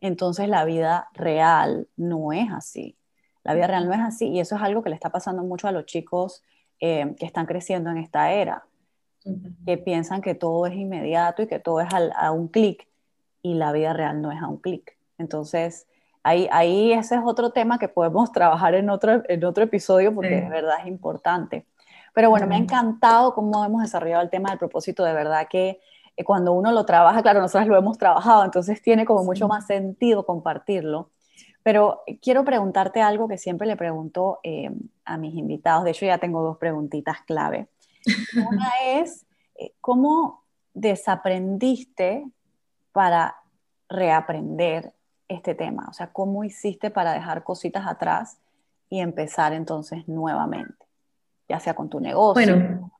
entonces la vida real no es así. La vida real no es así y eso es algo que le está pasando mucho a los chicos eh, que están creciendo en esta era que piensan que todo es inmediato y que todo es a un clic y la vida real no es a un clic. Entonces, ahí, ahí ese es otro tema que podemos trabajar en otro, en otro episodio porque de verdad es importante. Pero bueno, me ha encantado cómo hemos desarrollado el tema del propósito, de verdad que eh, cuando uno lo trabaja, claro, nosotros lo hemos trabajado, entonces tiene como mucho más sentido compartirlo. Pero quiero preguntarte algo que siempre le pregunto eh, a mis invitados, de hecho ya tengo dos preguntitas clave. Una es, eh, ¿cómo desaprendiste para reaprender este tema? O sea, ¿cómo hiciste para dejar cositas atrás y empezar entonces nuevamente? Ya sea con tu negocio. Bueno,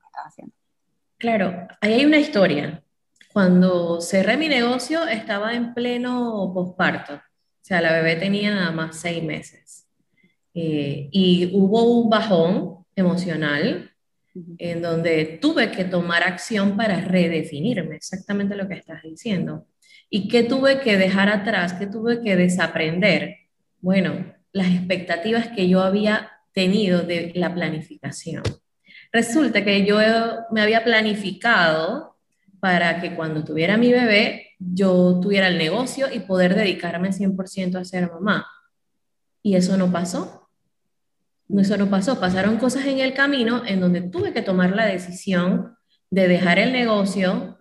claro, ahí hay una historia. Cuando cerré mi negocio estaba en pleno posparto. O sea, la bebé tenía nada más seis meses. Eh, y hubo un bajón emocional en donde tuve que tomar acción para redefinirme, exactamente lo que estás diciendo. ¿Y qué tuve que dejar atrás? ¿Qué tuve que desaprender? Bueno, las expectativas que yo había tenido de la planificación. Resulta que yo me había planificado para que cuando tuviera mi bebé, yo tuviera el negocio y poder dedicarme 100% a ser mamá. Y eso no pasó eso no pasó. Pasaron cosas en el camino en donde tuve que tomar la decisión de dejar el negocio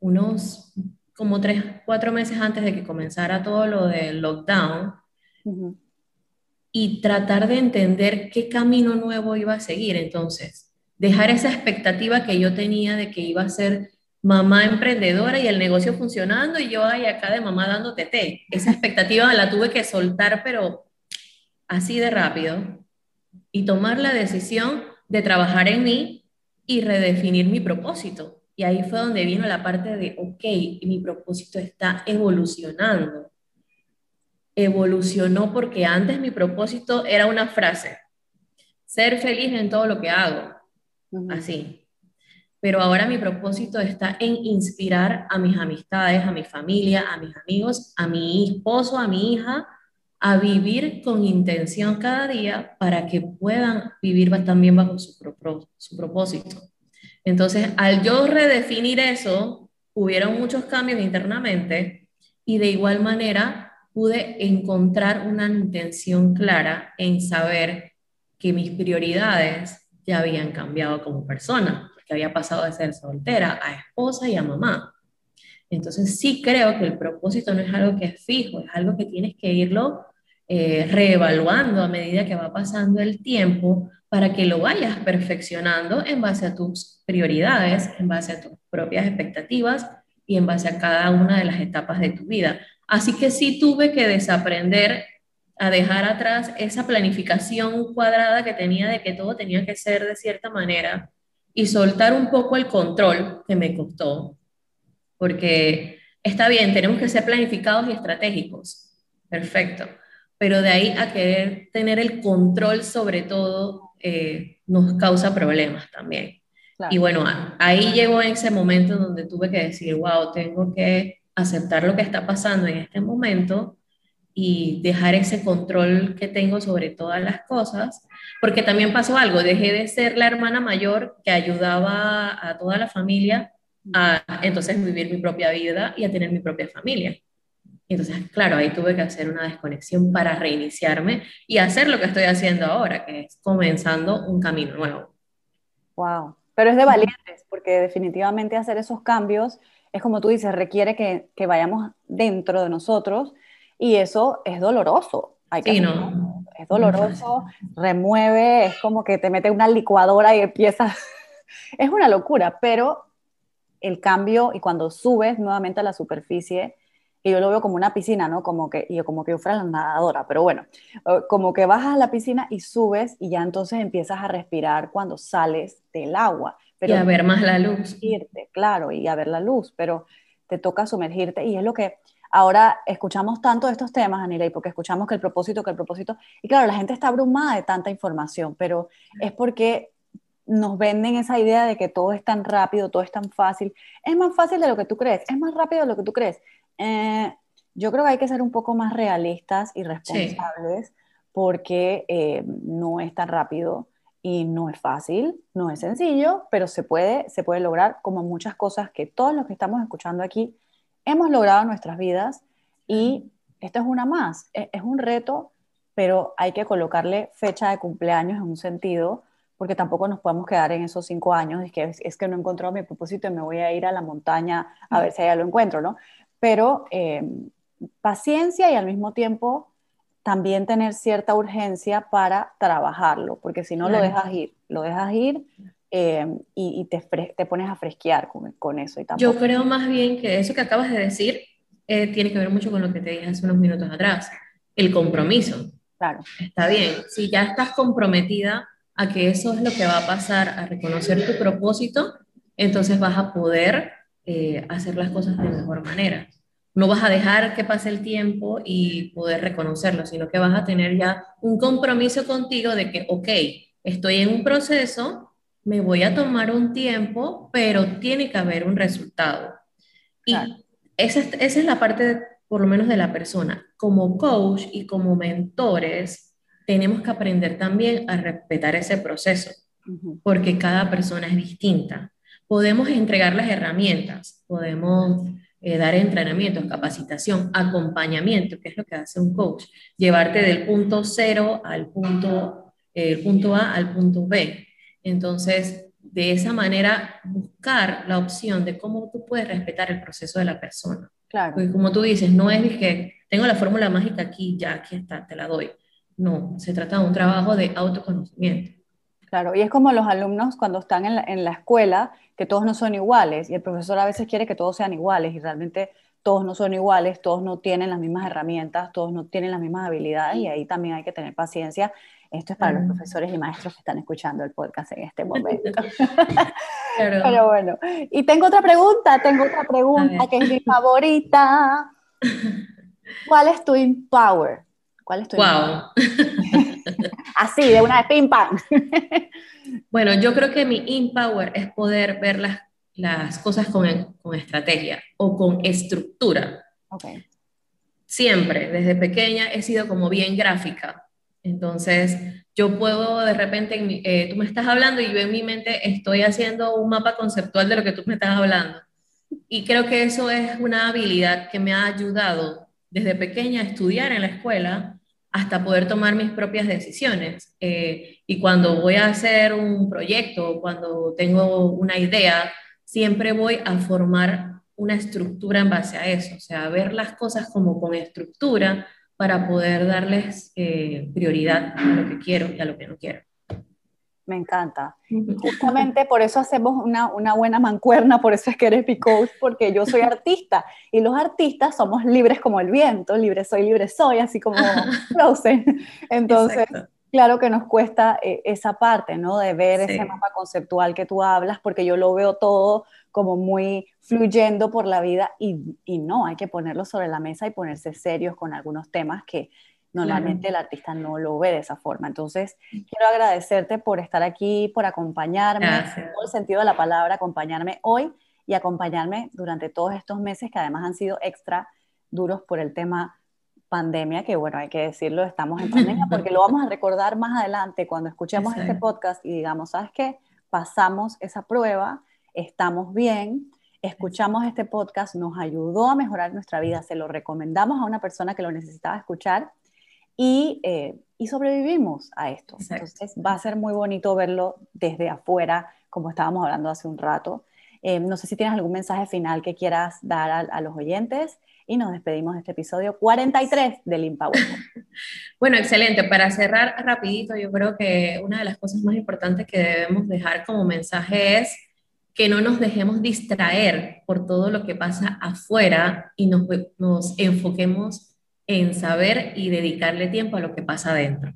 unos como tres, cuatro meses antes de que comenzara todo lo del lockdown y tratar de entender qué camino nuevo iba a seguir. Entonces, dejar esa expectativa que yo tenía de que iba a ser mamá emprendedora y el negocio funcionando y yo ahí acá de mamá dándote té. Esa expectativa la tuve que soltar, pero así de rápido y tomar la decisión de trabajar en mí y redefinir mi propósito. Y ahí fue donde vino la parte de, ok, mi propósito está evolucionando. Evolucionó porque antes mi propósito era una frase, ser feliz en todo lo que hago, así. Pero ahora mi propósito está en inspirar a mis amistades, a mi familia, a mis amigos, a mi esposo, a mi hija, a vivir con intención cada día para que puedan vivir también bajo su, su propósito. Entonces, al yo redefinir eso, hubieron muchos cambios internamente y de igual manera pude encontrar una intención clara en saber que mis prioridades ya habían cambiado como persona, porque había pasado de ser soltera a esposa y a mamá. Entonces sí creo que el propósito no es algo que es fijo, es algo que tienes que irlo eh, reevaluando a medida que va pasando el tiempo para que lo vayas perfeccionando en base a tus prioridades, en base a tus propias expectativas y en base a cada una de las etapas de tu vida. Así que sí tuve que desaprender a dejar atrás esa planificación cuadrada que tenía de que todo tenía que ser de cierta manera y soltar un poco el control que me costó, porque está bien, tenemos que ser planificados y estratégicos, perfecto, pero de ahí a querer tener el control sobre todo eh, nos causa problemas también. Y bueno, ahí llegó ese momento donde tuve que decir, wow, tengo que aceptar lo que está pasando en este momento y dejar ese control que tengo sobre todas las cosas, porque también pasó algo, dejé de ser la hermana mayor que ayudaba a toda la familia a entonces vivir mi propia vida y a tener mi propia familia. Entonces, claro, ahí tuve que hacer una desconexión para reiniciarme y hacer lo que estoy haciendo ahora, que es comenzando un camino nuevo. Wow, pero es de valientes, porque definitivamente hacer esos cambios es como tú dices, requiere que, que vayamos dentro de nosotros y eso es doloroso. Hay que sí, no. Es doloroso, remueve, es como que te mete una licuadora y empieza. es una locura, pero el cambio y cuando subes nuevamente a la superficie, y yo lo veo como una piscina, ¿no? Como que, yo como que yo fuera la nadadora, pero bueno, eh, como que bajas a la piscina y subes y ya entonces empiezas a respirar cuando sales del agua. Pero y a ver más la luz. Claro, y a ver la luz, pero te toca sumergirte y es lo que Ahora escuchamos tanto de estos temas, Anilei, porque escuchamos que el propósito, que el propósito, y claro, la gente está abrumada de tanta información, pero es porque nos venden esa idea de que todo es tan rápido, todo es tan fácil. Es más fácil de lo que tú crees, es más rápido de lo que tú crees. Eh, yo creo que hay que ser un poco más realistas y responsables porque eh, no es tan rápido y no es fácil, no es sencillo, pero se puede, se puede lograr como muchas cosas que todos los que estamos escuchando aquí hemos logrado en nuestras vidas y esto es una más, e-, es, un reto, pero hay que colocarle fecha de cumpleaños en un sentido, porque tampoco nos podemos quedar en esos cinco años, es que, que no he encontrado mi propósito y me voy a ir a la montaña a ver si allá lo encuentro, ¿no? Pero em, paciencia y al mismo tiempo también tener cierta urgencia para trabajarlo, porque si no lo dejas ir, lo dejas ir Em, y, te, te, pones a fresquear con, con eso. Y Yo creo más bien que eso que acabas de decir eh, tiene que ver mucho con lo que te dije hace unos minutos atrás, el compromiso. Claro. Está bien, si ya estás comprometida a que eso es lo que va a pasar, a reconocer tu propósito, entonces vas a poder eh, hacer las cosas de mejor manera. No vas a dejar que pase el tiempo y poder reconocerlo, sino que vas a tener ya un compromiso contigo de que, ok, estoy en un proceso, me voy a tomar un tiempo, pero tiene que haber un resultado. Y esa, esa, es la parte, por lo menos, de la persona. Como coach y como mentores, tenemos que aprender también a respetar ese proceso, porque cada persona es distinta. Podemos entregar las herramientas, podemos eh, dar entrenamientos, capacitación, acompañamiento, que es lo que hace un coach, llevarte del punto cero al punto, eh, el punto A al punto B entonces, de esa manera, buscar la opción de cómo tú puedes respetar el proceso de la persona. Claro. Porque como tú dices, no es que tengo la fórmula mágica aquí, ya aquí está, te la doy. No, se trata de un trabajo de autoconocimiento. Claro, y es como los alumnos cuando están en la, en la escuela, que todos no son iguales, y el profesor a veces quiere que todos sean iguales, y realmente todos no son iguales, todos no tienen las mismas herramientas, todos no tienen las mismas habilidades, y ahí también hay que tener paciencia esto es para los profesores y maestros que están escuchando el podcast en este momento. Pero bueno, y tengo otra pregunta, tengo otra pregunta que es mi favorita. ¿Cuál es tu empower? ¿Cuál es tu wow. Así, de una de pim pam. bueno, yo creo que mi empower es poder ver las, las cosas con, con estrategia o con estructura. Okay. Siempre, desde pequeña, he sido como bien gráfica entonces, yo puedo de repente, eh, tú me estás hablando y yo en mi mente estoy haciendo un mapa conceptual de lo que tú me estás hablando. Y creo que eso es una habilidad que me ha ayudado desde pequeña a estudiar en la escuela hasta poder tomar mis propias decisiones. Eh, y cuando voy a hacer un proyecto, cuando tengo una idea, siempre voy a formar una estructura en base a eso, o sea, ver las cosas como con estructura para poder darles eh, prioridad a lo que quiero y a lo que no quiero. Me encanta. Justamente por eso hacemos una, una, buena mancuerna, por eso es que eres mi coach, porque yo soy artista y los artistas somos libres como el viento, libre soy, libre soy, así como Frozen. Entonces, claro que nos cuesta eh, esa parte, ¿no? De ver ese mapa conceptual que tú hablas, porque yo lo veo todo como muy fluyendo por la vida y, y no, hay que ponerlo sobre la mesa y ponerse serios con algunos temas que Normalmente el artista no lo ve de esa forma. Entonces, quiero agradecerte por estar aquí, por acompañarme, en todo el sentido de la palabra, acompañarme hoy y acompañarme durante todos estos meses que además han sido extra duros por el tema pandemia, que bueno, hay que decirlo, estamos en pandemia, porque lo vamos a recordar más adelante cuando escuchemos este podcast y digamos, ¿sabes qué? Pasamos esa prueba, estamos bien, escuchamos este podcast, nos ayudó a mejorar nuestra vida, se lo recomendamos a una persona que lo necesitaba escuchar eh, y, sobrevivimos a esto. Entonces va a ser muy bonito verlo desde afuera, como estábamos hablando hace un rato. Eh, no sé si tienes algún mensaje final que quieras dar a, los oyentes y nos despedimos de este episodio 43 del Empower. Bueno, excelente. Para cerrar rapidito, yo creo que una de las cosas más importantes que debemos dejar como mensaje es que no nos dejemos distraer por todo lo que pasa afuera y nos, nos enfoquemos en saber y dedicarle tiempo a lo que pasa adentro,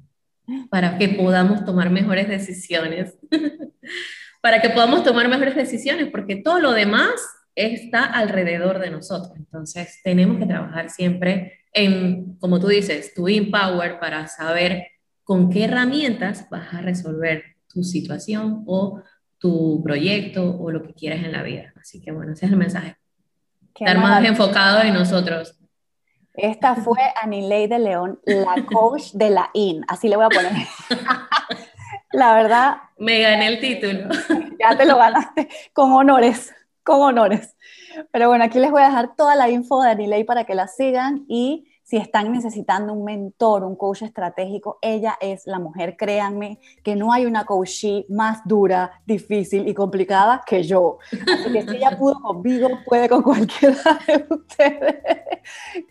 para que podamos tomar mejores decisiones, para que podamos tomar mejores decisiones, porque todo lo demás está alrededor de nosotros. Entonces, tenemos que trabajar siempre en, como tú dices, tu empower para saber con qué herramientas vas a resolver tu situación o tu proyecto o lo que quieras en la vida. Así que bueno, ese es el mensaje. Estar más enfocado en nosotros esta fue Anilei de León, la coach de la IN. Así le voy a poner. la verdad. Me gané el título. Ya te lo ganaste. Con honores, con honores. Pero bueno, aquí les voy a dejar toda la info de Anilei para que la sigan y si están necesitando un mentor, un coach estratégico, ella es la mujer, créanme, que no hay una coachee más dura, difícil y complicada que yo. Así que si ella pudo conmigo, puede con cualquiera de ustedes.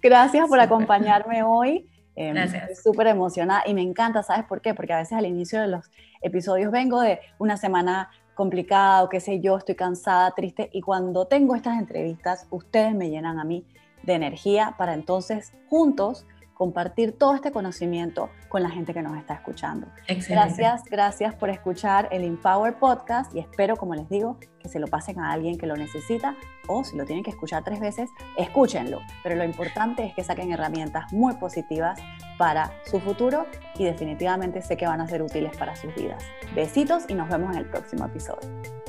Gracias por acompañarme hoy. Em, Gracias. Estoy súper emocionada y me encanta, ¿sabes por qué? Porque a veces al inicio de los episodios vengo de una semana complicada o qué sé yo, estoy cansada, triste y cuando tengo estas entrevistas, ustedes me llenan a mí de energía para entonces juntos compartir todo este conocimiento con la gente que nos está escuchando. Gracias, gracias por escuchar el Empower Podcast y espero, como les digo, que se lo pasen a alguien que lo necesita o si lo tienen que escuchar tres veces, escúchenlo. Pero lo importante es que saquen herramientas muy positivas para su futuro y definitivamente sé que van a ser útiles para sus vidas. Besitos y nos vemos en el próximo episodio.